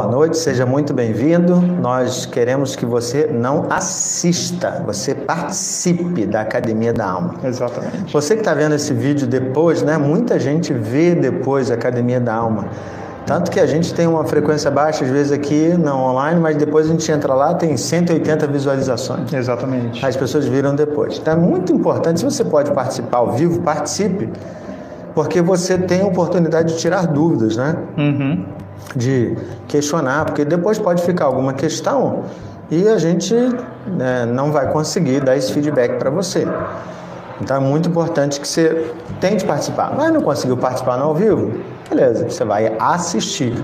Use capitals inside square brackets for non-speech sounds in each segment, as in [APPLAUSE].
Boa noite, seja muito bem-vindo. Nós queremos que você não assista, você participe da Academia da Alma. Exatamente. Você que está vendo esse vídeo depois, né? Muita gente vê depois a Academia da Alma. Tanto que a gente tem uma frequência baixa, às vezes aqui não online, mas depois a gente entra lá, tem 180 visualizações. Exatamente. As pessoas viram depois. Então é muito importante, se você pode participar ao vivo, participe, porque você tem a oportunidade de tirar dúvidas, né? Uhum. De questionar, porque depois pode ficar alguma questão e a gente né, não vai conseguir dar esse feedback para você. Então é muito importante que você tente participar. Mas não conseguiu participar no ao vivo? Beleza, você vai assistir.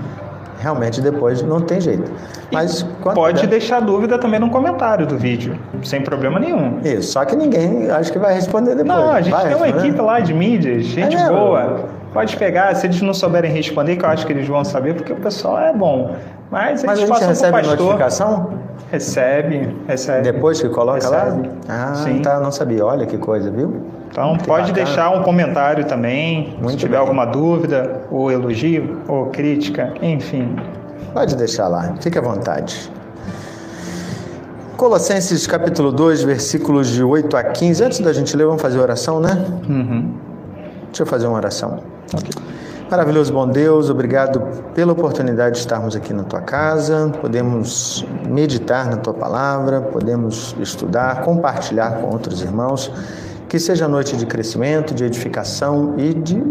Realmente depois não tem jeito. Mas Pode deixar dúvida também no comentário do vídeo, sem problema nenhum. Isso, só que ninguém acho que vai responder depois. Não, a gente vai tem uma equipe lá de mídias, gente É boa. Pode pegar, se eles não souberem responder, que eu acho que eles vão saber, porque o pessoal é bom. Mas, Mas a gente recebe notificação Recebe, recebe. depois que coloca lá? Recebe. Ah, Sim. tá, não sabia. Olha que coisa, viu? Então Muito pode bacana. deixar um comentário também, Muito se tiver bem. alguma dúvida, ou elogio, ou crítica, enfim. Pode deixar lá, fique à vontade. Colossenses capítulo 2, versículos de 8 a 15. Antes da gente ler, vamos fazer oração, né? Uhum. Deixa eu fazer uma oração. Maravilhoso bom Deus, obrigado pela oportunidade de estarmos aqui na tua casa, podemos meditar na tua palavra, podemos estudar, compartilhar com outros irmãos. Que seja noite de crescimento, de edificação e de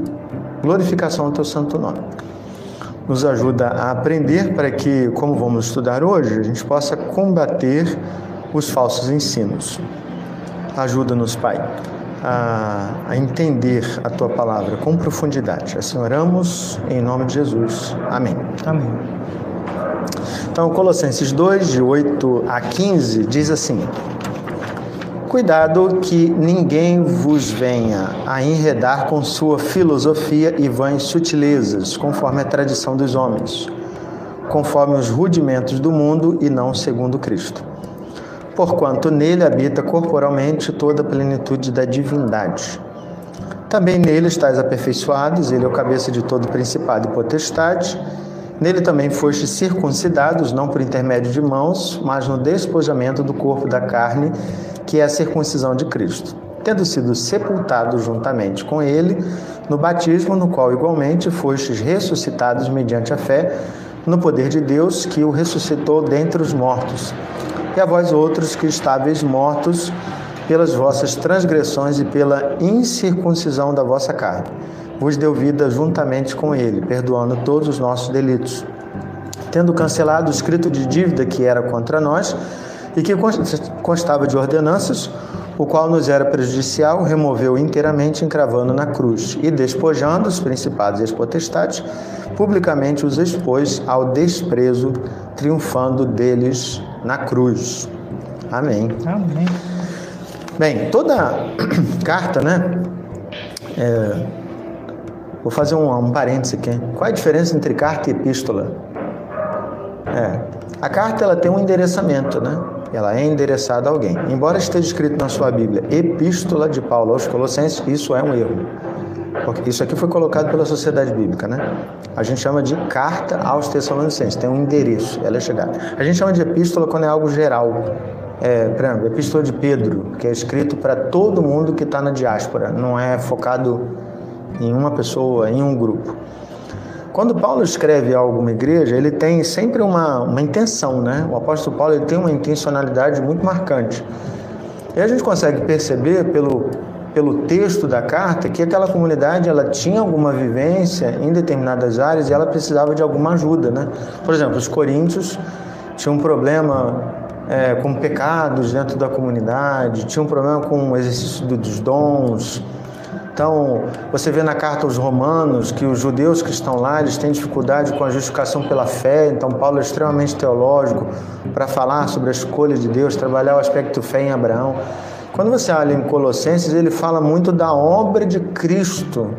glorificação ao teu santo nome. Nos ajuda a aprender para que, como vamos estudar hoje, a gente possa combater os falsos ensinos. Ajuda-nos, Pai, a, a entender a tua palavra com profundidade. Assim oramos em nome de Jesus. Amém. Amém. Então, Colossenses 2, de 8 a 15, diz assim: Cuidado que ninguém vos venha a enredar com sua filosofia e vãs sutilezas, conforme a tradição dos homens, conforme os rudimentos do mundo e não segundo Cristo. Porquanto nele habita corporalmente toda a plenitude da divindade. Também nele estáis aperfeiçoados, ele é o cabeça de todo principado e potestade. Nele também fostes circuncidados, não por intermédio de mãos, mas no despojamento do corpo da carne, que é a circuncisão de Cristo, tendo sido sepultados juntamente com ele no batismo, no qual igualmente fostes ressuscitados mediante a fé no poder de Deus, que o ressuscitou dentre os mortos. E a vós outros que estáveis mortos pelas vossas transgressões e pela incircuncisão da vossa carne, vos deu vida juntamente com ele, perdoando todos os nossos delitos, tendo cancelado o escrito de dívida que era contra nós e que constava de ordenanças, o qual nos era prejudicial, removeu inteiramente, encravando na cruz, e despojando os principados e as potestades, publicamente os expôs ao desprezo, triunfando deles na cruz. Amém. Amém. Bem, toda [CLEARS THROAT] carta, né? é, vou fazer um, um parêntese aqui. Qual é a diferença entre carta e epístola? É, a carta ela tem um endereçamento, né? Ela é endereçada a alguém. Embora esteja escrito na sua Bíblia, Epístola de Paulo aos Colossenses, isso é um erro. Porque isso aqui foi colocado pela Sociedade Bíblica, né? A gente chama de carta aos Tessalonicenses, tem um endereço, ela é chegada. A gente chama de epístola quando é algo geral. É, por exemplo, Epístola de Pedro, que é escrito para todo mundo que está na diáspora, não é focado em uma pessoa, em um grupo. Quando Paulo escreve a alguma igreja, ele tem sempre uma, uma intenção, né? O apóstolo Paulo ele tem uma intencionalidade muito marcante. E a gente consegue perceber pelo, pelo texto da carta que aquela comunidade ela tinha alguma vivência em determinadas áreas e ela precisava de alguma ajuda, né? Por exemplo, os coríntios tinham um problema é, com pecados dentro da comunidade, tinham um problema com o exercício dos dons, então, você vê na carta aos Romanos que os judeus que estão lá, eles têm dificuldade com a justificação pela fé. Então, Paulo é extremamente teológico para falar sobre a escolha de Deus, trabalhar o aspecto fé em Abraão. Quando você olha em Colossenses, ele fala muito da obra de Cristo.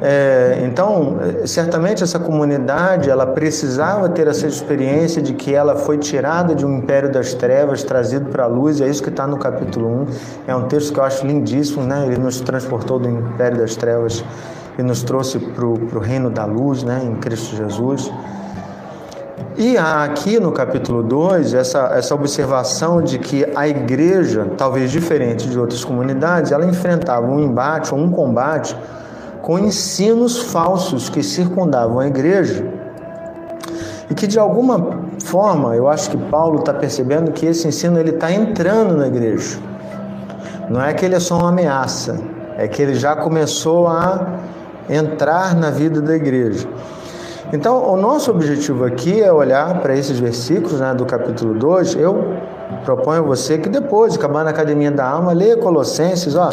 É, então, certamente essa comunidade ela precisava ter essa experiência de que ela foi tirada de um império das trevas, trazido para a luz. É isso que está no capítulo 1. É um texto que eu acho lindíssimo, né? Ele nos transportou do império das trevas e nos trouxe para o reino da luz, né? Em Cristo Jesus. E há aqui no capítulo 2 essa, essa observação de que a igreja, talvez diferente de outras comunidades, ela enfrentava um embate, um combate com ensinos falsos que circundavam a igreja e que de alguma forma eu acho que Paulo está percebendo que esse ensino ele está entrando na igreja. Não é que ele é só uma ameaça, é que ele já começou a entrar na vida da igreja. Então, o nosso objetivo aqui é olhar para esses versículos né, do capítulo 2. Eu proponho a você que depois, acabando a Academia da Alma, leia Colossenses, ó,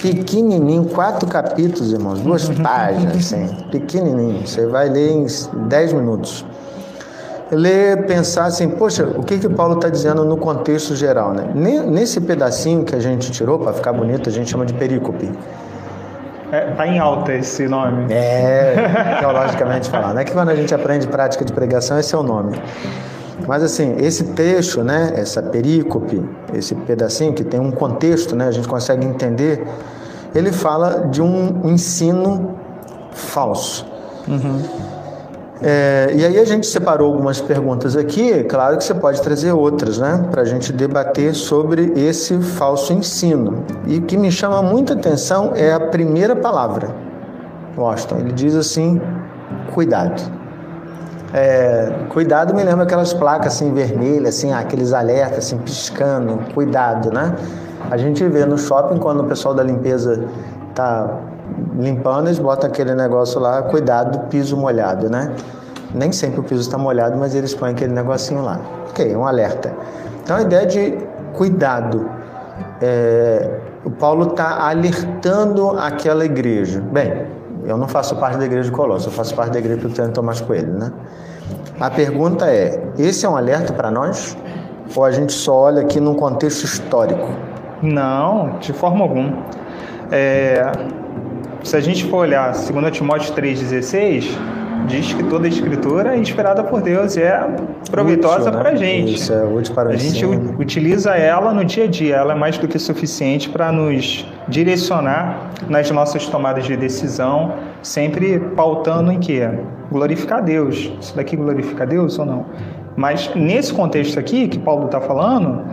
pequenininho, quatro capítulos, irmãos, duas [LAUGHS] páginas, assim, pequenininho. Você vai ler em 10 minutos. Ler, pensar assim, poxa, o que que Paulo está dizendo no contexto geral, né? Nesse pedacinho que a gente tirou, para ficar bonito, a gente chama de perícope. É, tá em alta esse nome. É, teologicamente falando. É que quando a gente aprende prática de pregação, esse é o nome. Mas assim, esse texto, né, essa perícope, esse pedacinho que tem um contexto, né, a gente consegue entender, ele fala de um ensino falso. Uhum. É, e aí a gente separou algumas perguntas aqui, claro que você pode trazer outras, né, para a gente debater sobre esse falso ensino. E o que me chama muita atenção é a primeira palavra, Washington. Ele diz assim: cuidado. É, cuidado me lembra aquelas placas assim vermelhas, assim, aqueles alertas assim piscando, cuidado, né? A gente vê no shopping quando o pessoal da limpeza tá limpando, eles botam aquele negócio lá, cuidado, piso molhado, né? Nem sempre o piso está molhado, mas eles põem aquele negocinho lá. Ok, um alerta. Então a ideia de cuidado. É, o Paulo está alertando aquela igreja. Bem, eu não faço parte da igreja de Colossos, eu faço parte da igreja do Tomás Coelho, né? A pergunta é: esse é um alerta para nós? Ou a gente só olha aqui num contexto histórico? Não, de forma alguma. É, se a gente for olhar 2 Timóteo 3,16, diz que toda a escritura é inspirada por Deus e é proveitosa né? para a gente. Isso, é útil para a gente utiliza ela no dia a dia, ela é mais do que suficiente para nos direcionar nas nossas tomadas de decisão, sempre pautando em quê? Glorificar Deus. Isso daqui glorifica Deus ou não? Mas nesse contexto aqui que Paulo está falando,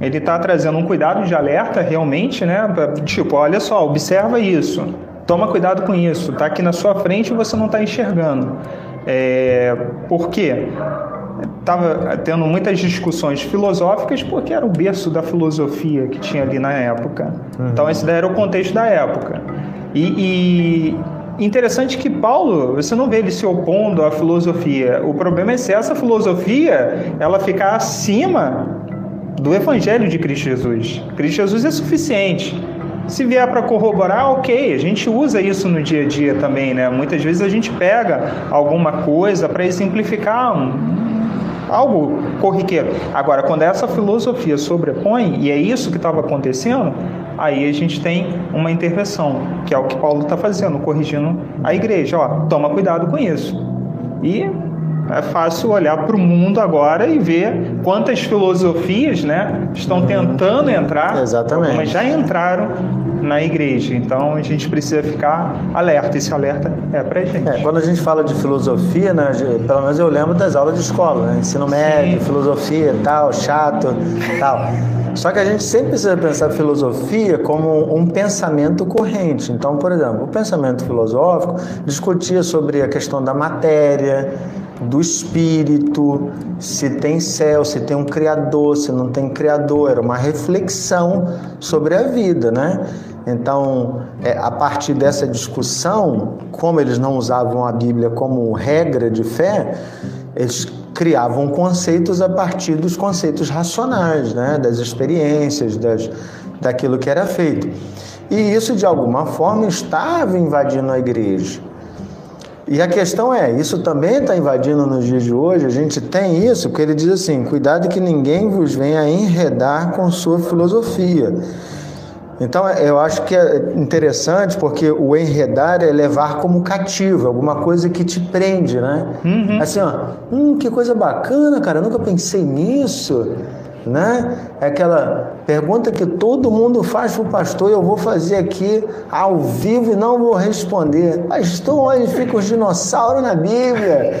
ele está trazendo um cuidado de alerta realmente, né? Tipo, olha só, observa isso. Toma cuidado com isso, tá aqui na sua frente e você não está enxergando. É, por quê? Estava tendo muitas discussões filosóficas porque era o berço da filosofia que tinha ali na época. Uhum. Então esse daí era o contexto da época. E, e interessante que Paulo, você não vê ele se opondo à filosofia. O problema é se essa filosofia ela ficar acima do Evangelho de Cristo Jesus. Cristo Jesus é suficiente. Se vier para corroborar, ok, a gente usa isso no dia a dia também, né? Muitas vezes a gente pega alguma coisa para exemplificar um, algo corriqueiro. Agora, quando essa filosofia sobrepõe, e é isso que estava acontecendo, aí a gente tem uma intervenção, que é o que Paulo está fazendo, corrigindo a igreja. Ó, toma cuidado com isso. E é fácil olhar para o mundo agora e ver quantas filosofias né, estão tentando entrar, Exatamente. mas já entraram na igreja. Então a gente precisa ficar alerta. Esse alerta é para a gente. É, quando a gente fala de filosofia, né, pelo menos eu lembro das aulas de escola, né, ensino médio, Sim. filosofia, tal, chato, tal. Só que a gente sempre precisa pensar filosofia como um pensamento corrente. Então, por exemplo, o pensamento filosófico discutia sobre a questão da matéria, do espírito, se tem céu, se tem um criador, se não tem criador, era uma reflexão sobre a vida, né? Então, é, a partir dessa discussão, como eles não usavam a Bíblia como regra de fé, eles criavam conceitos a partir dos conceitos racionais, né? das experiências, das, daquilo que era feito. E isso, de alguma forma, estava invadindo a igreja. E a questão é, isso também está invadindo nos dias de hoje, a gente tem isso, porque ele diz assim, cuidado que ninguém vos venha enredar com sua filosofia. Então, eu acho que é interessante porque o enredar é levar como cativo, alguma coisa que te prende, né? Uhum. Assim, ó, hum, que coisa bacana, cara, eu nunca pensei nisso né? É aquela pergunta que todo mundo faz para o pastor e eu vou fazer aqui ao vivo e não vou responder. Pastor, onde ficam os dinossauros na Bíblia?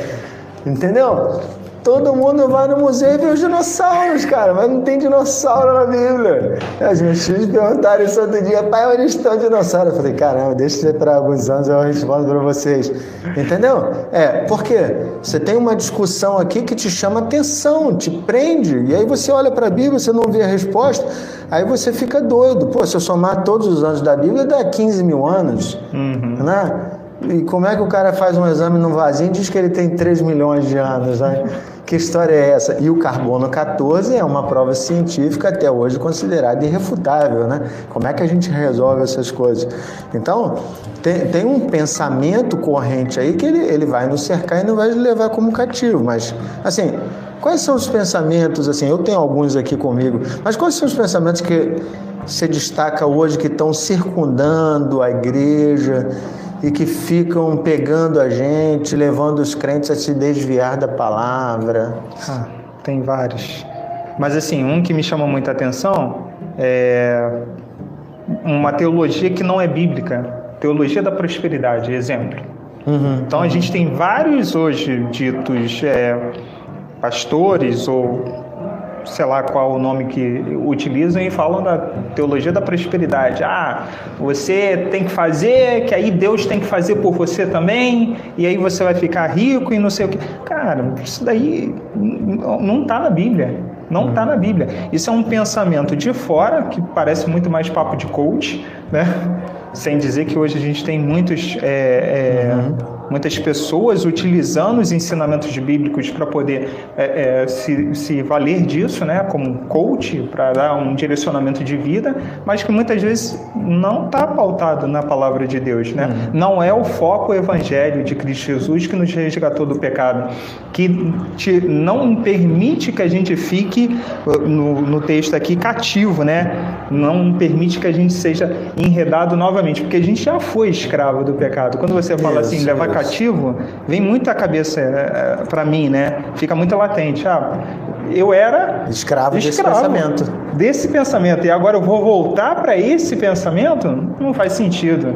Entendeu? Todo mundo vai no museu e vê os dinossauros, cara, mas não tem dinossauro na Bíblia. As minhas filhas perguntaram isso outro dia, pai, onde estão os dinossauros? Eu falei, caramba, deixa para alguns anos eu respondo para vocês. Entendeu? É, porque você tem uma discussão aqui que te chama atenção, te prende, e aí você olha para a Bíblia, você não vê a resposta, aí você fica doido. Pô, se eu somar todos os anos da Bíblia, dá 15 mil anos, uhum. né? E como é que o cara faz um exame no vasinho e diz que ele tem 3 milhões de anos? Né? Que história é essa? E o carbono 14 é uma prova científica até hoje considerada irrefutável, né? Como é que a gente resolve essas coisas? Então, tem, tem um pensamento corrente aí que ele, ele vai nos cercar e não vai levar como cativo. Mas, assim, quais são os pensamentos, assim, eu tenho alguns aqui comigo, mas quais são os pensamentos que você destaca hoje que estão circundando a igreja, e que ficam pegando a gente, levando os crentes a se desviar da palavra? Ah, tem vários. Mas assim, um que me chama muita atenção é uma teologia que não é bíblica, teologia da prosperidade, exemplo. Uhum, então a gente tem vários hoje ditos é, pastores ou sei lá qual o nome que utilizam e falam da teologia da prosperidade. Ah, você tem que fazer, que aí Deus tem que fazer por você também, e aí você vai ficar rico e não sei o que. Cara, isso daí não está na Bíblia. Não está na Bíblia. Isso é um pensamento de fora, que parece muito mais papo de coach, né? Sem dizer que hoje a gente tem muitos. É, é, uhum muitas pessoas utilizando os ensinamentos bíblicos para poder é, é, se, se valer disso, né, como coach, para dar um direcionamento de vida, mas que muitas vezes não está pautado na palavra de Deus. Né? Uhum. Não é o foco evangelho de Cristo Jesus que nos resgatou do pecado, que te, não permite que a gente fique, no, no texto aqui, cativo, né? não permite que a gente seja enredado novamente, porque a gente já foi escravo do pecado. Quando você fala isso, assim, levar cativo, vem muito à cabeça é, é para mim, né? Fica muito latente. Ah, eu era escravo, escravo desse pensamento. Desse pensamento. E agora eu vou voltar para esse pensamento? Não faz sentido.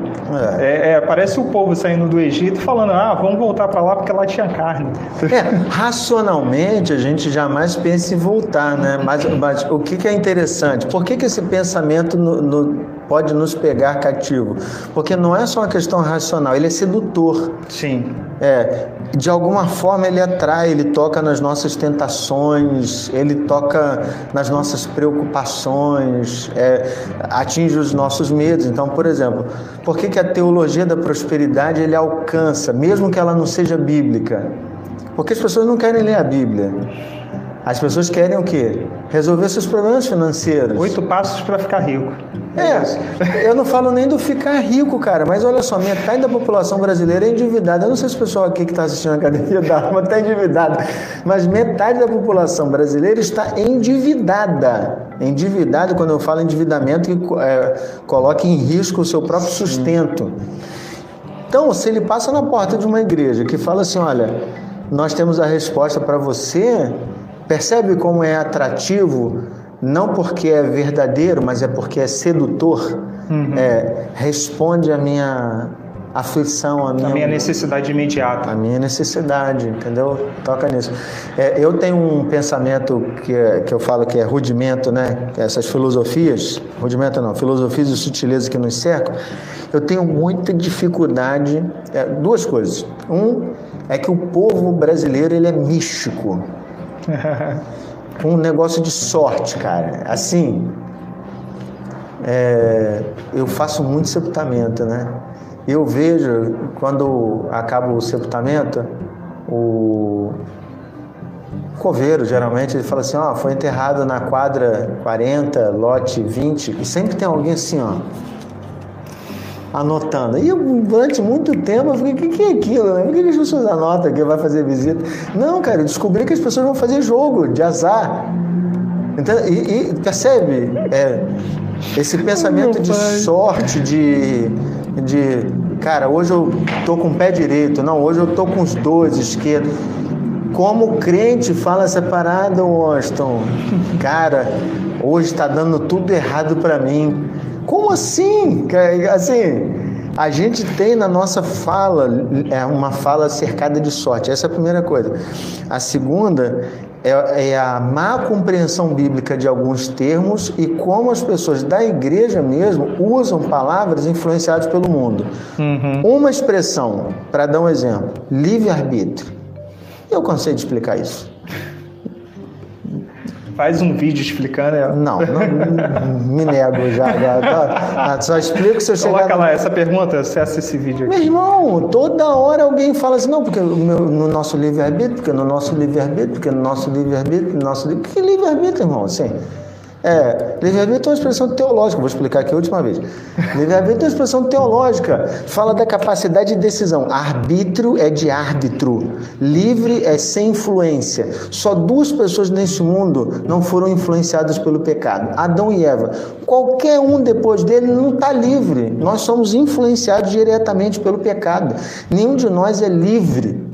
É. É, é, parece o povo saindo do Egito falando: ah, vamos voltar para lá porque lá tinha carne. [LAUGHS] Racionalmente a gente jamais pensa em voltar, né? Mas, mas o que, que, é interessante? Por que, que esse pensamento no, no, pode nos pegar cativo? Porque não é só uma questão racional, ele é sedutor. Sim. É, de alguma forma ele atrai, ele toca nas nossas tentações, ele toca nas nossas preocupações, é, atinge os nossos medos. Então, por exemplo, por que, que a teologia da prosperidade ele alcança, mesmo que ela não seja bíblica? Porque as pessoas não querem ler a Bíblia. As pessoas querem o quê? Resolver seus problemas financeiros. Oito passos para ficar rico. É, eu não falo nem do ficar rico, cara, mas olha só, metade da população brasileira é endividada. Eu não sei se o pessoal aqui que está assistindo a academia da alma está endividado, mas metade da população brasileira está endividada. Endividada, quando eu falo endividamento, que é, coloca em risco o seu próprio sustento. Então, se ele passa na porta de uma igreja que fala assim: olha, nós temos a resposta para você Percebe como é atrativo, não porque é verdadeiro, mas é porque é sedutor? Uhum. É, responde a minha aflição, a minha, a minha necessidade imediata. A minha necessidade, entendeu? Toca nisso. É, eu tenho um pensamento que, é, que eu falo que é rudimento, né? Essas filosofias, rudimento não, filosofias e sutilezas que nos cercam. Eu tenho muita dificuldade, é, duas coisas. Um é que o povo brasileiro ele é místico. [LAUGHS] um negócio de sorte, cara. Assim, é, eu faço muito sepultamento, né? Eu vejo, quando acaba o sepultamento, o coveiro, geralmente, ele fala assim, ó, foi enterrado na quadra 40, lote 20, e sempre tem alguém assim, ó, anotando. E eu, durante muito tempo eu fiquei, o que, que é aquilo? Né? Por que as pessoas anotam que vai fazer visita? Não, cara, eu descobri que as pessoas vão fazer jogo de azar. Então, e, e percebe? É, esse pensamento de sorte, de, de cara, hoje eu tô com o pé direito, não, hoje eu tô com os dois esquerdos. Como crente fala essa parada, Washington? Cara, hoje está dando tudo errado para mim. Como assim? Assim, A gente tem na nossa fala é uma fala cercada de sorte. Essa é a primeira coisa. A segunda é, é, a má compreensão bíblica de alguns termos e como as pessoas da igreja mesmo usam palavras influenciadas pelo mundo. Uhum. Uma expressão, para dar um exemplo, livre-arbítrio. Eu cansei de explicar isso. Faz um vídeo explicando ela. Não, não me nego já. já tá, só explico se eu chegar... Coloca lá essa pergunta, acessa esse vídeo aqui. Meu irmão, toda hora alguém fala assim, não, porque no nosso livre-arbítrio, porque no nosso livre-arbítrio, porque no nosso livre-arbítrio, no nosso livre... Que livre-arbítrio, irmão? Assim... É, livre-arbítrio é uma expressão teológica, vou explicar aqui a última vez. Livre-arbítrio é uma expressão teológica, fala da capacidade de decisão. Arbítrio é de árbitro, livre é sem influência. Só duas pessoas nesse mundo não foram influenciadas pelo pecado: Adão e Eva. Qualquer um depois dele não está livre. Nós somos influenciados diretamente pelo pecado. Nenhum de nós é livre.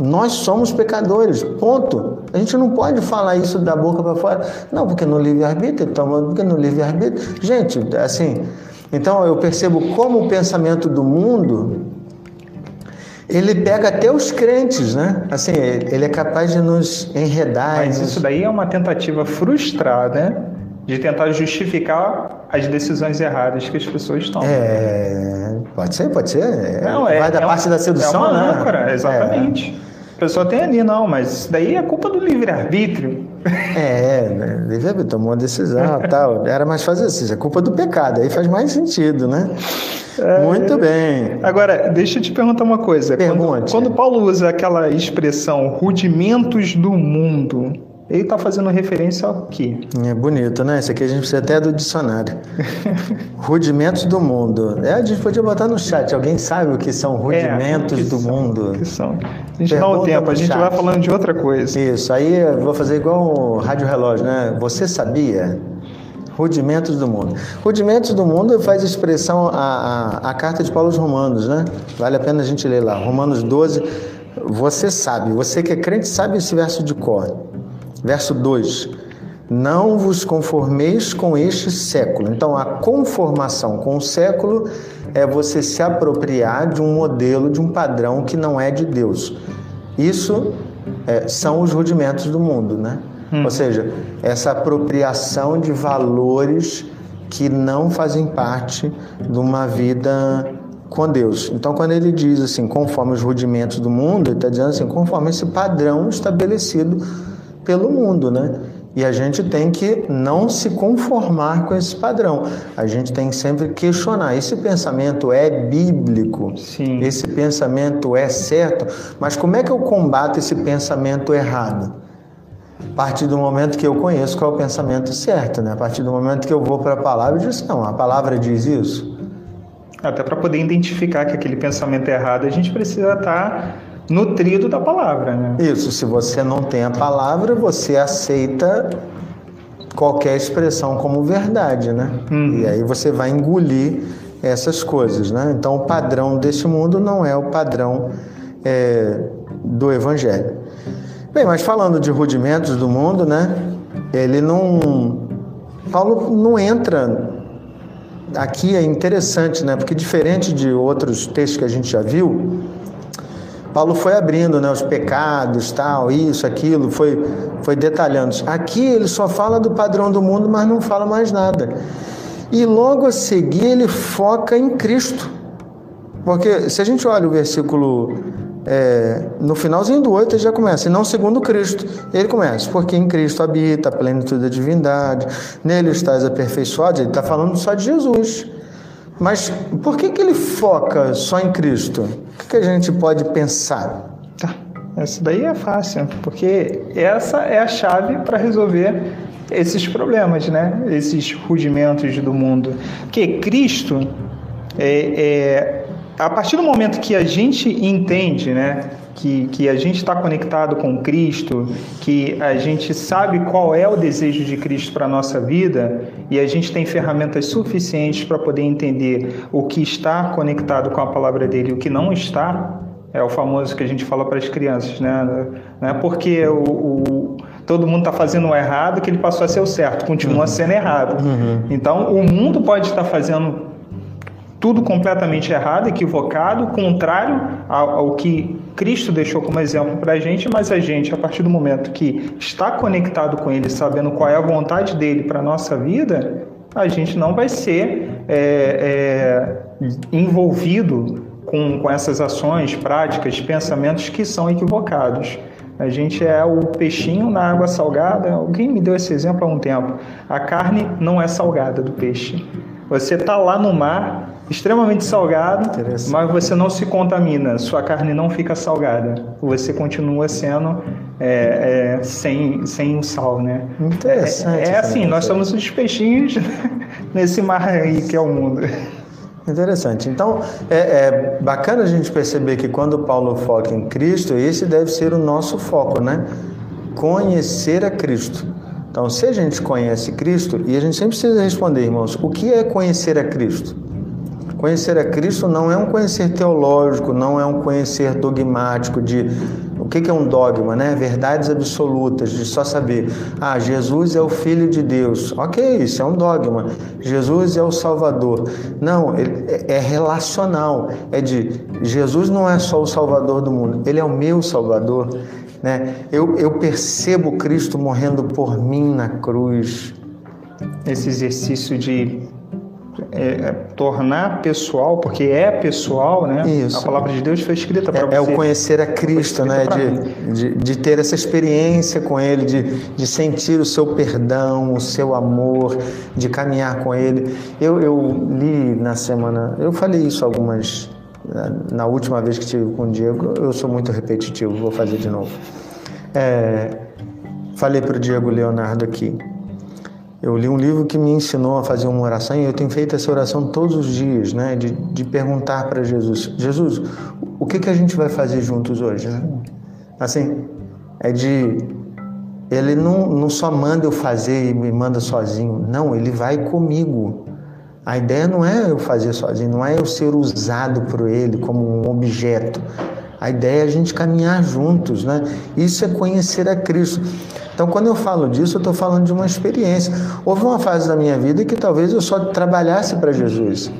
Nós somos pecadores, ponto. A gente não pode falar isso da boca para fora. Não, porque no livre-arbítrio, então, porque no livre-arbítrio. Gente, assim, então eu percebo como o pensamento do mundo ele pega até os crentes, né? Assim, ele é capaz de nos enredar. Mas isso daí é uma tentativa frustrada de tentar justificar as decisões erradas que as pessoas tomam. É, pode ser, pode ser. Não, é, Vai da é parte da sedução, é uma né? âncora, exatamente. É. A pessoa tem ali, não, mas isso daí é culpa do livre-arbítrio. É, né? livre-arbítrio, tomou uma decisão tal. Era mais fácil assim, é culpa do pecado, aí faz mais sentido, né? É... Muito bem. Agora, deixa eu te perguntar uma coisa. Pergunte. Quando, quando Paulo usa aquela expressão rudimentos do mundo, ele está fazendo referência ao quê? É bonito, né? Isso aqui a gente precisa até do dicionário. [LAUGHS] rudimentos do mundo. É, a gente podia botar no chat. Alguém sabe o que são rudimentos é, que do são, mundo? Que são? A gente Pergunta dá o tempo, a gente chat. vai falando de outra coisa. Isso, aí eu vou fazer igual o rádio relógio, né? Você sabia? Rudimentos do mundo. Rudimentos do mundo faz expressão a, a, a carta de Paulo aos Romanos, né? Vale a pena a gente ler lá. Romanos 12. Você sabe, você que é crente sabe esse verso de cor. Verso 2: Não vos conformeis com este século. Então, a conformação com o século é você se apropriar de um modelo, de um padrão que não é de Deus. Isso é, são os rudimentos do mundo, né? Hum. Ou seja, essa apropriação de valores que não fazem parte de uma vida com Deus. Então, quando ele diz assim, conforme os rudimentos do mundo, ele está dizendo assim, conforme esse padrão estabelecido pelo mundo, né? E a gente tem que não se conformar com esse padrão. A gente tem que sempre questionar: esse pensamento é bíblico? Sim. Esse pensamento é certo? Mas como é que eu combato esse pensamento errado? A partir do momento que eu conheço qual é o pensamento certo, né? A partir do momento que eu vou para a palavra e diz: não, a palavra diz isso. Até para poder identificar que aquele pensamento é errado, a gente precisa estar tá nutrido da palavra, né? Isso, se você não tem a palavra, você aceita qualquer expressão como verdade, né? Uhum. E aí você vai engolir essas coisas, né? Então o padrão desse mundo não é o padrão é, do Evangelho. Bem, mas falando de rudimentos do mundo, né? Ele não. Paulo não entra. Aqui é interessante, né? Porque diferente de outros textos que a gente já viu, Paulo foi abrindo né, os pecados, tal, isso, aquilo, foi, foi detalhando. Aqui ele só fala do padrão do mundo, mas não fala mais nada. E logo a seguir ele foca em Cristo. Porque se a gente olha o versículo é, no finalzinho do 8 ele já começa, e não segundo Cristo. Ele começa, porque em Cristo habita a plenitude da divindade, nele estás aperfeiçoado. Ele está falando só de Jesus. Mas por que, que ele foca só em Cristo? O que, que a gente pode pensar? Tá. Essa daí é fácil, porque essa é a chave para resolver esses problemas, né? Esses rudimentos do mundo. Que Cristo é, é a partir do momento que a gente entende, né? Que, que a gente está conectado com Cristo, que a gente sabe qual é o desejo de Cristo para a nossa vida e a gente tem ferramentas suficientes para poder entender o que está conectado com a palavra dele e o que não está, é o famoso que a gente fala para as crianças, né? Não é porque o, o todo mundo está fazendo o errado que ele passou a ser o certo, continua uhum. sendo errado. Uhum. Então, o mundo pode estar fazendo tudo completamente errado, equivocado, contrário ao, ao que Cristo deixou como exemplo para a gente, mas a gente, a partir do momento que está conectado com Ele, sabendo qual é a vontade dele para a nossa vida, a gente não vai ser é, é, envolvido com, com essas ações, práticas, pensamentos que são equivocados. A gente é o peixinho na água salgada. Alguém me deu esse exemplo há um tempo. A carne não é salgada do peixe. Você está lá no mar, extremamente salgado, mas você não se contamina, sua carne não fica salgada. Você continua sendo é, é, sem, sem o sal, né? Interessante. É, é assim, nós somos os peixinhos [LAUGHS] nesse mar aí que é o mundo. Interessante. Então, é, é, bacana a gente perceber que quando Paulo foca em Cristo, esse deve ser o nosso foco, né? Conhecer a Cristo. Então, se a gente conhece Cristo, e a gente sempre precisa responder, irmãos, o que é conhecer a Cristo? Conhecer a Cristo não é um conhecer teológico, não é um conhecer dogmático de o que é um dogma, né? Verdades absolutas, de só saber, ah, Jesus é o Filho de Deus. Ok, isso é um dogma. Jesus é o Salvador. Não, é, é relacional. É de Jesus não é só o Salvador do mundo, ele é o meu Salvador. Né? Eu, eu percebo Cristo morrendo por mim na cruz. Esse exercício de é, é, tornar pessoal, porque é pessoal, né? Isso. A palavra de Deus foi escrita para é, você. É o conhecer a Cristo, né? De, de, de, ter essa experiência com Ele, de, de sentir o seu perdão, o seu amor, de caminhar com Ele. Eu, eu li na semana, eu falei isso algumas na última vez que tive com o Diego, eu sou muito repetitivo, vou fazer de novo. É, falei para o Diego Leonardo aqui. Eu li um livro que me ensinou a fazer uma oração e eu tenho feito essa oração todos os dias, né? De, de perguntar para Jesus: Jesus, o que, que a gente vai fazer juntos hoje? Assim, é de. Ele não, não só manda eu fazer e me manda sozinho. Não, ele vai comigo. A ideia não é eu fazer sozinho, não é eu ser usado por ele como um objeto. A ideia é a gente caminhar juntos, né? Isso é conhecer a Cristo. Então, quando eu falo disso, eu estou falando de uma experiência. Houve uma fase da minha vida que talvez eu só trabalhasse para Jesus.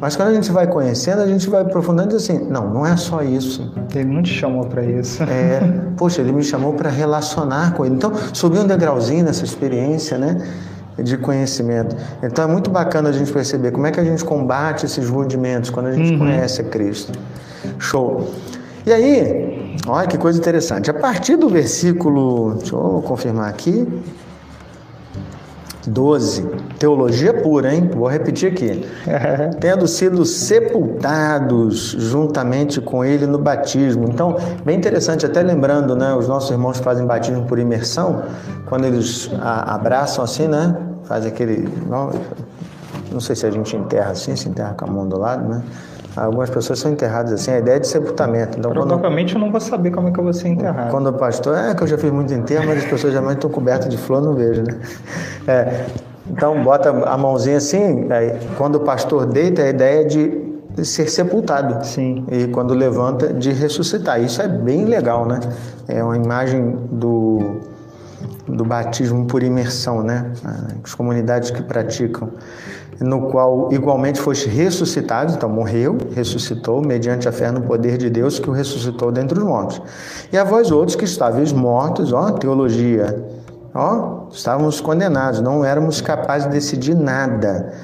Mas quando a gente vai conhecendo, a gente vai aprofundando e diz assim: não, não é só isso. Ele não te chamou para isso. É, poxa, ele me chamou para relacionar com ele. Então, subi um degrauzinho nessa experiência, né? de conhecimento. Então é muito bacana a gente perceber como é que a gente combate esses rudimentos quando a gente uhum. conhece a Cristo. Show. E aí, olha que coisa interessante. A partir do versículo, deixa eu confirmar aqui, 12, teologia pura, hein? Vou repetir aqui. [LAUGHS] Tendo sido sepultados juntamente com ele no batismo. Então, bem interessante, até lembrando, né? Os nossos irmãos fazem batismo por imersão, quando eles abraçam assim, né? Faz aquele. Não, não sei se a gente enterra assim, se enterra com a mão do lado, né? Algumas pessoas são enterradas assim, a ideia é de sepultamento. Então, Provavelmente quando, eu não vou saber como é que eu vou ser enterrado. Quando o pastor, é que eu já fiz muito enterro, mas as pessoas geralmente estão cobertas de flor, não vejo, né? É, então bota a mãozinha assim, aí, quando o pastor deita, a ideia é de ser sepultado. Sim. E quando levanta, de ressuscitar. Isso é bem legal, né? É uma imagem do, do batismo por imersão, né? As comunidades que praticam no qual igualmente foste ressuscitado, então morreu, ressuscitou, mediante a fé no poder de Deus que o ressuscitou dentre os mortos. E a vós outros que estáveis mortos, ó, teologia, ó, estávamos condenados, não éramos capazes de decidir nada.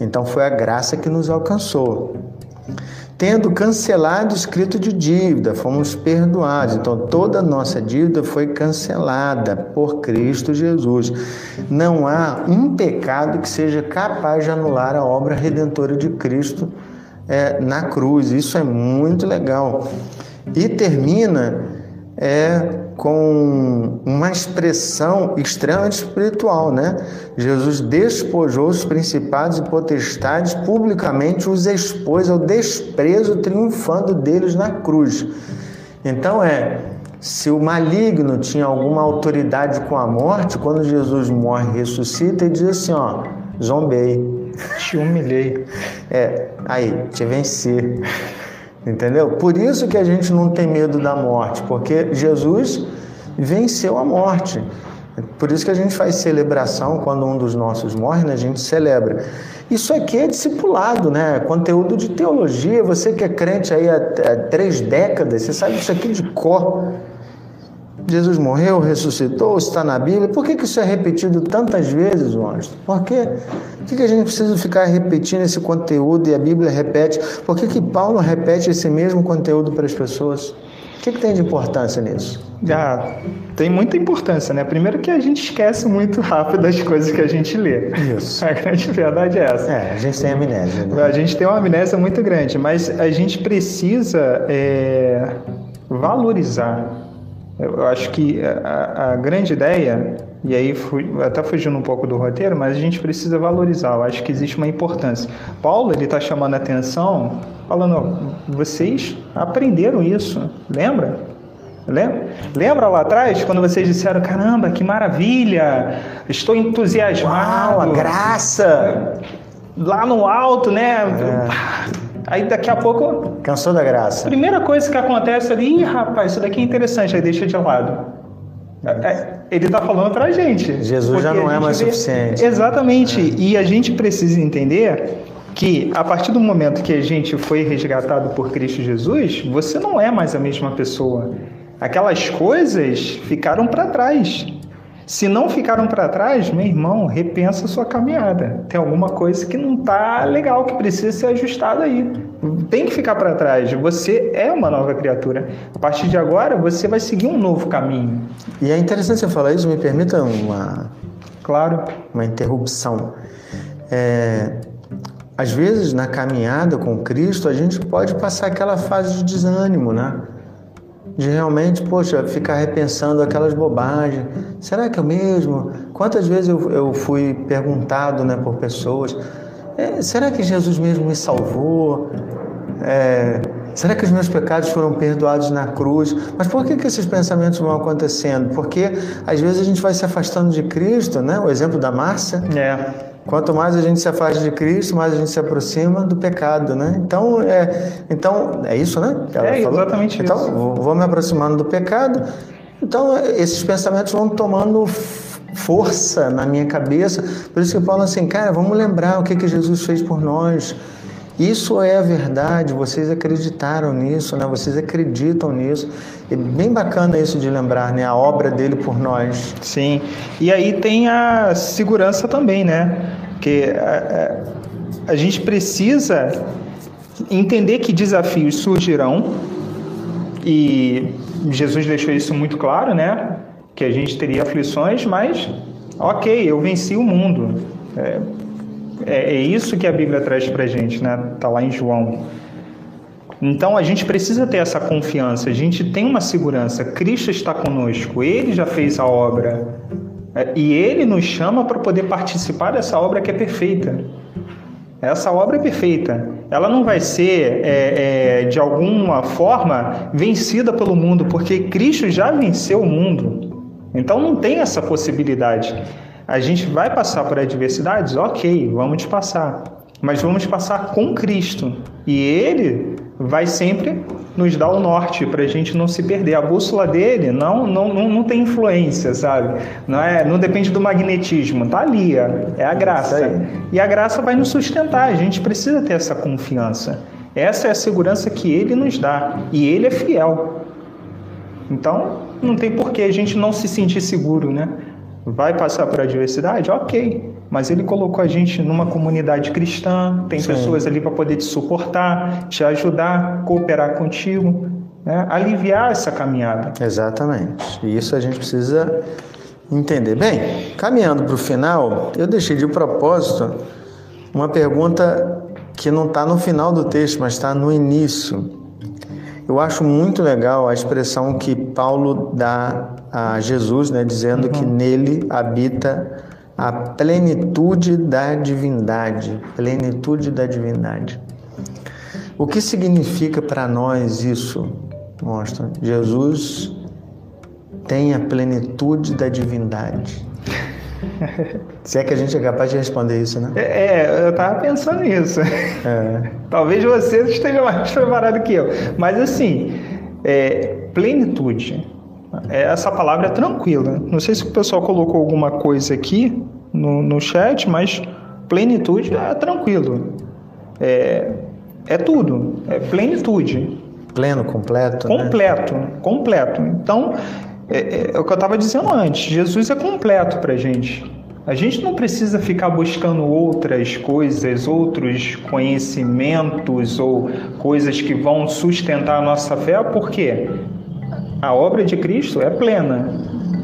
Então foi a graça que nos alcançou tendo cancelado o escrito de dívida, fomos perdoados. Então, toda a nossa dívida foi cancelada por Cristo Jesus. Não há um pecado que seja capaz de anular a obra redentora de Cristo é, na cruz. Isso é muito legal. E termina é, com uma expressão extremamente espiritual, né? Jesus despojou os principados e potestades, publicamente os expôs ao desprezo, triunfando deles na cruz. Então é, se o maligno tinha alguma autoridade com a morte, quando Jesus morre e ressuscita, ele diz assim, ó, zombei, te humilhei. É, aí, te venci. Entendeu? Por isso que a gente não tem medo da morte, porque Jesus venceu a morte. Por isso que a gente faz celebração quando um dos nossos morre, né? a gente celebra. Isso aqui é discipulado, né? Conteúdo de teologia. Você que é crente aí há, três décadas, você sabe isso aqui de cor. Jesus morreu, ressuscitou, está na Bíblia. Por que, que isso é repetido tantas vezes, Washington? Por quê? Por que, que a gente precisa ficar repetindo esse conteúdo e a Bíblia repete? Por que, que Paulo repete esse mesmo conteúdo para as pessoas? O que, que tem de importância nisso? Ah, tem muita importância, né? Primeiro que a gente esquece muito rápido as coisas que a gente lê. Isso. [LAUGHS] A grande verdade é essa. É, a gente tem amnésia. Né? A gente tem uma amnésia muito grande, mas a gente precisa é, valorizar. Eu acho que a, a grande ideia, e aí fui, até fugindo um pouco do roteiro, mas a gente precisa valorizar. Eu acho que existe uma importância. Paulo ele está chamando a atenção, falando: vocês aprenderam isso, lembra? Lembra? Lembra lá atrás, quando vocês disseram: caramba, que maravilha, estou entusiasmado. Uau, a graça! Lá no alto, né? É. Aí daqui a pouco. Cansou da graça. Primeira coisa que acontece ali, Ih, rapaz, isso daqui é interessante, aí deixa de lado. É, ele está falando para a gente. Jesus já não é mais vê... suficiente. Exatamente. É. E a gente precisa entender que a partir do momento que a gente foi resgatado por Cristo Jesus, você não é mais a mesma pessoa. Aquelas coisas ficaram para trás. Se não ficaram para trás, meu irmão, repensa a sua caminhada. Tem alguma coisa que não está legal, que precisa ser ajustada aí. Tem que ficar para trás. Você é uma nova criatura. A partir de agora, você vai seguir um novo caminho. E é interessante você falar isso. Me permita uma, claro, uma interrupção. É, às vezes, na caminhada com Cristo, a gente pode passar aquela fase de desânimo, né? De realmente, poxa, ficar repensando aquelas bobagens. Será que é mesmo? Quantas vezes eu, eu fui perguntado né, por pessoas: é, será que Jesus mesmo me salvou? É, será que os meus pecados foram perdoados na cruz? Mas por que, que esses pensamentos vão acontecendo? Porque às vezes a gente vai se afastando de Cristo, né? O exemplo da Márcia. É. Quanto mais a gente se afasta de Cristo, mais a gente se aproxima do pecado, né? Então é, então é isso, né? é falou? exatamente então, isso. Então vou me aproximando do pecado. Então esses pensamentos vão tomando força na minha cabeça. Por isso que falo assim, cara, vamos lembrar o que que Jesus fez por nós. Isso é a verdade, vocês acreditaram nisso, né? Vocês acreditam nisso. É bem bacana isso de lembrar, né? A obra dele por nós. Sim. E aí tem a segurança também, né? Que a, é, é, a gente precisa entender que desafios surgirão e Jesus deixou isso muito claro, né? Que a gente teria aflições, mas ok, eu venci o mundo. É, é, é isso que a Bíblia traz para a gente, né? Tá lá em João. Então a gente precisa ter essa confiança, a gente tem uma segurança. Cristo está conosco, Ele já fez a obra e Ele nos chama para poder participar dessa obra que é perfeita. Essa obra é perfeita. Ela não vai ser, é, é, de alguma forma, vencida pelo mundo, porque Cristo já venceu o mundo. Então não tem essa possibilidade. A gente vai passar por adversidades? Ok, vamos passar. Mas vamos passar com Cristo. E Ele vai sempre nos dar o norte para a gente não se perder. A bússola dele não, não, não, não tem influência, sabe? Não, é, não depende do magnetismo. Tá ali, é a graça. E a graça vai nos sustentar. A gente precisa ter essa confiança. Essa é a segurança que ele nos dá. E ele é fiel. Então, não tem por que a gente não se sentir seguro, né? Vai passar por adversidade? Ok. Mas ele colocou a gente numa comunidade cristã, tem Sim. pessoas ali para poder te suportar, te ajudar, cooperar contigo, né? aliviar essa caminhada. Exatamente. E isso a gente precisa entender. Bem, caminhando para o final, eu deixei de propósito uma pergunta que não está no final do texto, mas está no início. Eu acho muito legal a expressão que Paulo dá a Jesus, né, dizendo uhum. que nele habita a plenitude da divindade, plenitude da divindade. O que significa para nós isso? Mostra. Jesus tem a plenitude da divindade. Se é que a gente é capaz de responder isso, né? É, eu tava pensando nisso. É. [LAUGHS] Talvez você esteja mais preparado que eu. Mas assim, é, plenitude. é, essa palavra é tranquila. Não sei se o pessoal colocou alguma coisa aqui no, no chat, mas plenitude é tranquilo. É, é tudo, é plenitude. Pleno, completo. Completo, né? completo. Então, é, é, é, o que eu estava dizendo antes: Jesus é completo para a gente. A gente não precisa ficar buscando outras coisas, outros conhecimentos ou coisas que vão sustentar a nossa fé, porque a obra de Cristo é plena,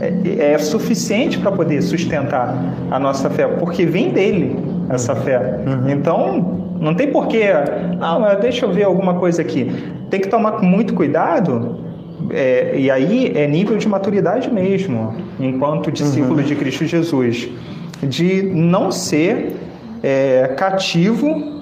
é, é suficiente para poder sustentar a nossa fé, porque vem dele essa fé. Uhum. Então, não tem porquê, não, deixa eu ver alguma coisa aqui. Tem que tomar muito cuidado, é, e aí é nível de maturidade mesmo, enquanto discípulo uhum. de Cristo Jesus, de não ser é, cativo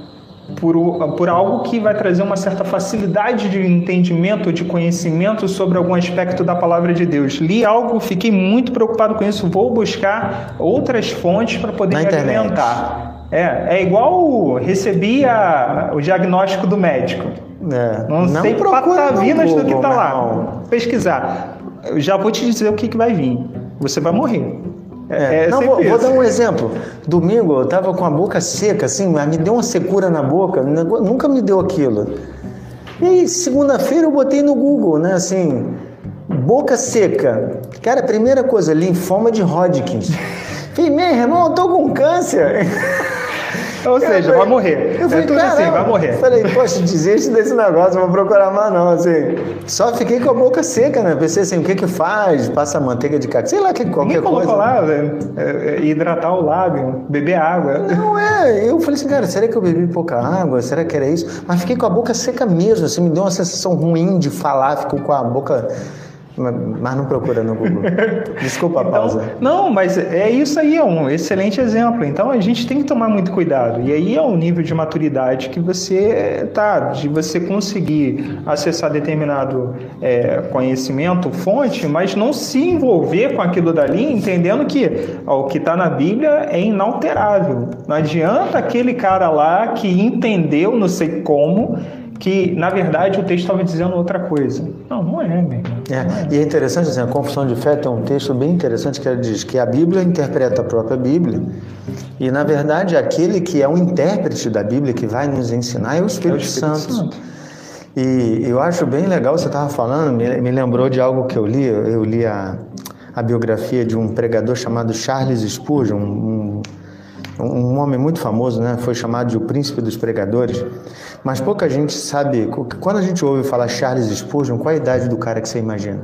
por, por algo que vai trazer uma certa facilidade de entendimento, de conhecimento sobre algum aspecto da palavra de Deus. Li algo, fiquei muito preocupado com isso, vou buscar outras fontes para poder Na me internet. alimentar. É, é igual recebi a, o diagnóstico do médico. É. Não, não sei patavinas do que está lá. Pesquisar. Eu já vou te dizer o que, que vai vir. Você vai morrer. É, é não, vou, vou, dar um exemplo. Domingo eu estava com a boca seca, assim, mas me deu uma secura na boca, nunca me deu aquilo. E aí, segunda-feira eu botei no Google, né, assim, boca seca. Cara, primeira coisa, linfoma de Hodgkin. [LAUGHS] Falei, meu irmão, eu tô com câncer. [LAUGHS] Ou seja, falei, vai morrer. Eu falei, é tudo assim, vai morrer. Falei, poxa, desiste desse negócio, vou procurar mais não, assim. Só fiquei com a boca seca, né? Pensei assim, o que que faz? Passa manteiga de cacau, sei lá, que, qualquer Ninguém coisa. lá, velho, é, é, hidratar o lábio, beber água. Não, é, eu falei assim, cara, será que eu bebi pouca água? Será que era isso? Mas fiquei com a boca seca mesmo, assim, me deu uma sensação ruim de falar, ficou com a boca mas não procura no Google. Desculpa a então, pausa. Então, não, mas é isso aí, é um excelente exemplo. Então a gente tem que tomar muito cuidado. E aí é o nível de maturidade que você tá, de você conseguir acessar determinado é, conhecimento, fonte, mas não se envolver com aquilo dali, entendendo que ó, o que está na Bíblia é inalterável. Não adianta aquele cara lá que entendeu, não sei como, que na verdade o texto estava dizendo outra coisa. Não, não é, mesmo. É, é. E é interessante, assim, a Confissão de Fé tem um texto bem interessante que ela diz que a Bíblia interpreta a própria Bíblia e, na verdade, aquele que é o intérprete da Bíblia, que vai nos ensinar, é o Espírito, é o Espírito Santo. Santo. E eu acho bem legal, você estava falando, me, me, lembrou de algo que eu li, eu li a, a biografia de um pregador chamado Charles Spurgeon, um, um homem muito famoso, né? foi chamado de o príncipe dos pregadores, mas pouca gente sabe, quando a gente ouve falar Charles Spurgeon, qual a idade do cara que você imagina?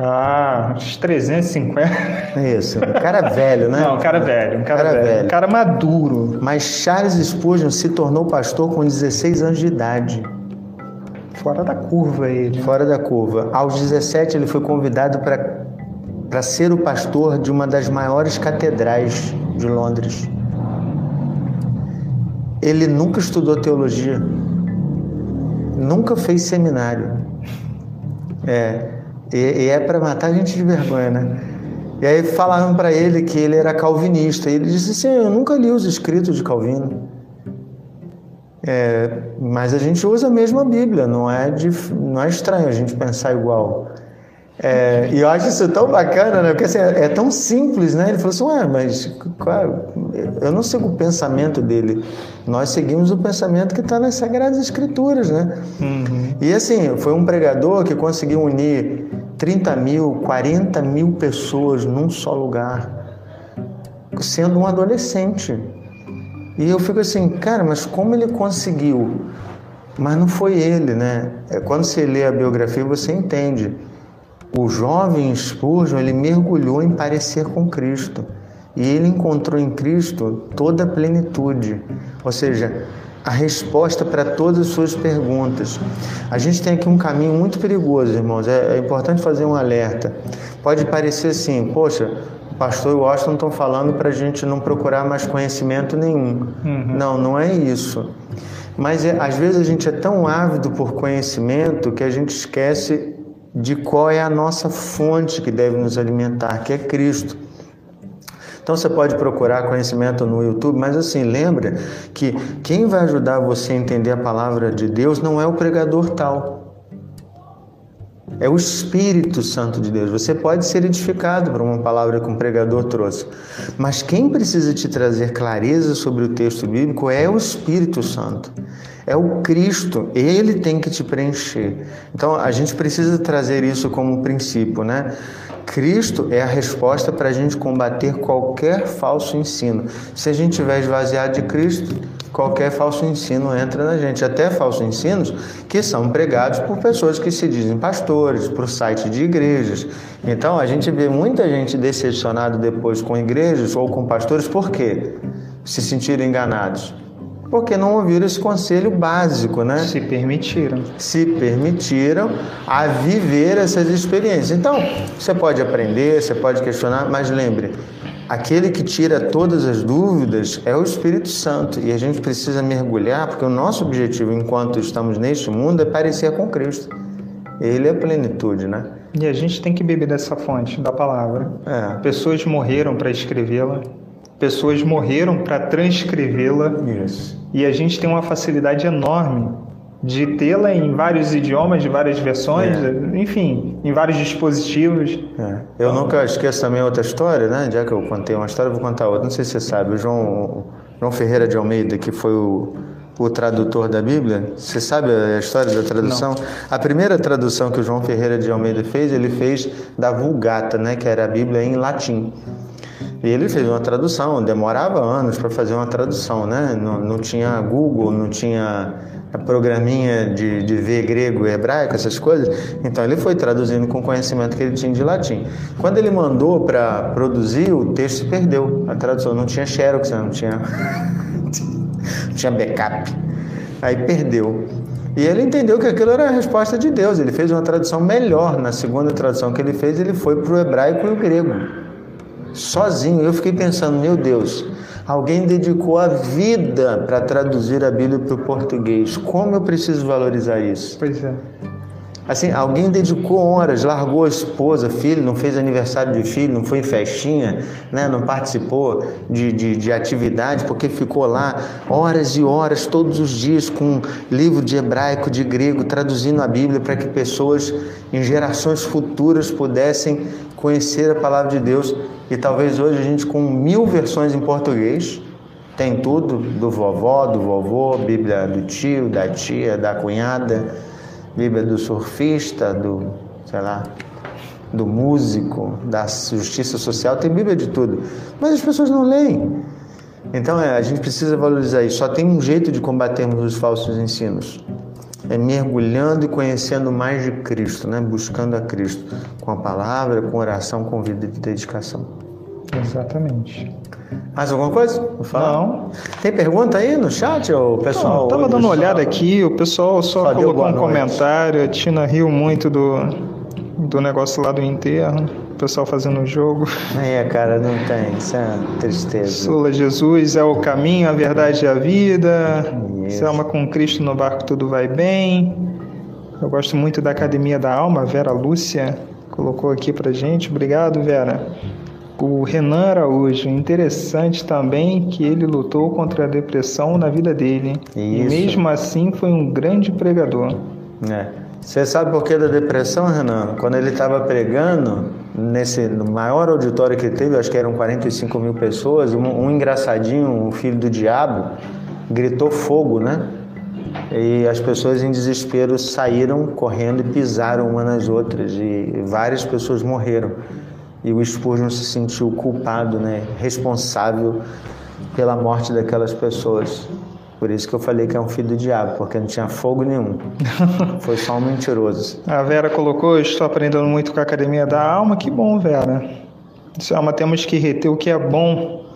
Ah, uns 350. Isso, um cara velho, né? Não, um cara velho, um cara, cara velho, velho. Um cara maduro. Mas Charles Spurgeon se tornou pastor com 16 anos de idade. Fora da curva ele. Fora da curva. Aos 17 ele foi convidado para ser o pastor de uma das maiores catedrais de Londres. Ele nunca estudou teologia, nunca fez seminário. É, e, e é para matar a gente de vergonha, né? E aí falaram para ele que ele era calvinista. E ele disse assim: Eu nunca li os escritos de Calvino. É, mas a gente usa a mesma Bíblia, não é, de, não é estranho a gente pensar igual. É, e eu acho isso tão bacana, né? Porque assim, é, é tão simples, né? Ele falou assim, ué, mas qual, eu não sigo o pensamento dele. Nós seguimos o pensamento que está nas Sagradas Escrituras, né? Uhum. E assim, foi um pregador que conseguiu unir 30 mil, 40 mil pessoas num só lugar, sendo um adolescente. E eu fico assim, cara, mas como ele conseguiu? Mas não foi ele, né? É, quando você lê a biografia, você entende o jovem Spurgeon, ele mergulhou em parecer com Cristo. E ele encontrou em Cristo toda a plenitude, ou seja, a resposta para todas as suas perguntas. A gente tem aqui um caminho muito perigoso, irmãos. É, é importante fazer um alerta. Pode parecer assim, poxa, o pastor e o Washington estão falando para a gente não procurar mais conhecimento nenhum. Uhum. Não, não é isso. Mas é, às vezes a gente é tão ávido por conhecimento que a gente esquece de qual é a nossa fonte que deve nos alimentar, que é Cristo. Então você pode procurar conhecimento no YouTube, mas assim, lembra que quem vai ajudar você a entender a palavra de Deus não é o pregador tal. É o Espírito Santo de Deus. Você pode ser edificado por uma palavra que um pregador trouxe, mas quem precisa te trazer clareza sobre o texto bíblico é o Espírito Santo. É o Cristo, ele tem que te preencher. Então a gente precisa trazer isso como princípio, né? Cristo é a resposta para a gente combater qualquer falso ensino. Se a gente tiver esvaziado de Cristo, qualquer falso ensino entra na gente, até falsos ensinos que são pregados por pessoas que se dizem pastores, por site de igrejas. Então a gente vê muita gente decepcionada depois com igrejas ou com pastores, por quê? Se sentiram enganados porque não ouviram esse conselho básico, né? Se permitiram. Se permitiram a viver essas experiências. Então, você pode aprender, você pode questionar, mas lembre, aquele que tira todas as dúvidas é o Espírito Santo e a gente precisa mergulhar, porque o nosso objetivo enquanto estamos neste mundo é parecer com Cristo. Ele é a plenitude, né? E a gente tem que beber dessa fonte da palavra. É. Pessoas morreram para escrevê-la pessoas morreram para transcrevê-la. E a gente tem uma facilidade enorme de tê-la em vários idiomas, de várias versões, é. enfim, em vários dispositivos. É. Eu nunca esqueço também outra história, né? Já que eu contei uma história, eu vou contar outra. Não sei se você sabe, o João, João Ferreira de Almeida, que foi o, o tradutor da Bíblia. Você sabe a história da tradução? Não. A primeira tradução que o João Ferreira de Almeida fez, ele fez da Vulgata, né? Que era a Bíblia em latim. E ele fez uma tradução, demorava anos para fazer uma tradução, né? Não, não, tinha Google, não tinha programinha de, de ver grego e hebraico, essas coisas. Então ele foi traduzindo com o conhecimento que ele tinha de latim. Quando ele mandou para produzir, o texto se perdeu. A tradução não tinha xerox, não tinha, não [LAUGHS] tinha backup. Aí perdeu. E ele entendeu que aquilo era a resposta de Deus. Ele fez uma tradução melhor. Na segunda tradução que ele fez, ele foi para o hebraico e o grego sozinho. Eu fiquei pensando, meu Deus, alguém dedicou a vida para traduzir a Bíblia para o português. Como eu preciso valorizar isso? Pois é. Assim, alguém dedicou horas, largou a esposa, filho, não fez aniversário de filho, não foi em festinha, né? não participou de, de, de atividade, porque ficou lá horas e horas, todos os dias, com livro de hebraico, de grego, traduzindo a Bíblia para que pessoas em gerações futuras pudessem conhecer a palavra de Deus. E talvez hoje a gente, com mil versões em português, tem tudo do vovó, do vovô, Bíblia do tio, da tia, da cunhada Bíblia do surfista, do, sei lá, do músico, da justiça social, tem Bíblia de tudo. Mas as pessoas não leem. Então é, a gente precisa valorizar isso. Só tem um jeito de combatermos os falsos ensinos. É mergulhando e conhecendo mais de Cristo, né? buscando a Cristo, com a palavra, com oração, com vida de dedicação. Exatamente. Mais alguma coisa? Não. Tem pergunta aí no chat, ou pessoal? Não, tava dando uma olhada aqui, o pessoal só, só colocou um comentário. A Tina riu muito do, do negócio lá do enterro. O pessoal fazendo o jogo. É, cara, não tem. Isso é tristeza. Sula Jesus é o caminho, a verdade e a vida. Isso. Selma com Cristo no barco tudo vai bem. Eu gosto muito da Academia da Alma, Vera Lúcia colocou aqui pra gente. Obrigado, Vera o Renan Araújo. Interessante também que ele lutou contra a depressão na vida dele. E mesmo assim foi um grande pregador. É. Você sabe por que da depressão, Renan? Quando ele estava pregando, nesse no maior auditório que teve, acho que eram 45 mil pessoas, um, um engraçadinho, um filho do diabo, gritou fogo, né? E as pessoas em desespero saíram correndo e pisaram uma nas outras, e várias pessoas morreram e o Spurgeon se sentiu culpado, né, responsável pela morte daquelas pessoas. Por isso que eu falei que é um filho do diabo, porque não tinha fogo nenhum. [LAUGHS] Foi só um mentiroso. A Vera colocou: Estou aprendendo muito com a Academia da Alma. Que bom, Vera. Selma, temos que reter o que é bom.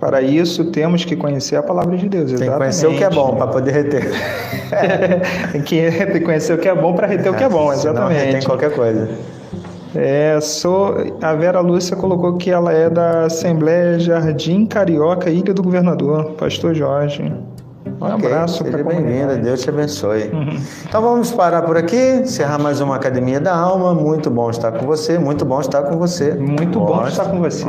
Para isso, temos que conhecer a palavra de Deus. Exatamente. Tem que conhecer o que é bom para poder reter. [LAUGHS] Tem que conhecer o que é bom para reter o que é bom, [LAUGHS] exatamente. Senão retém qualquer coisa. É, sou, a Vera Lúcia colocou que ela é da Assembleia Jardim Carioca, Ilha do Governador, Pastor Jorge. Um okay, abraço para bem-vinda, Deus te abençoe. Uhum. Então vamos parar por aqui, encerrar mais uma Academia da Alma. Muito bom estar com você, muito bom estar com você. Muito bom estar com você.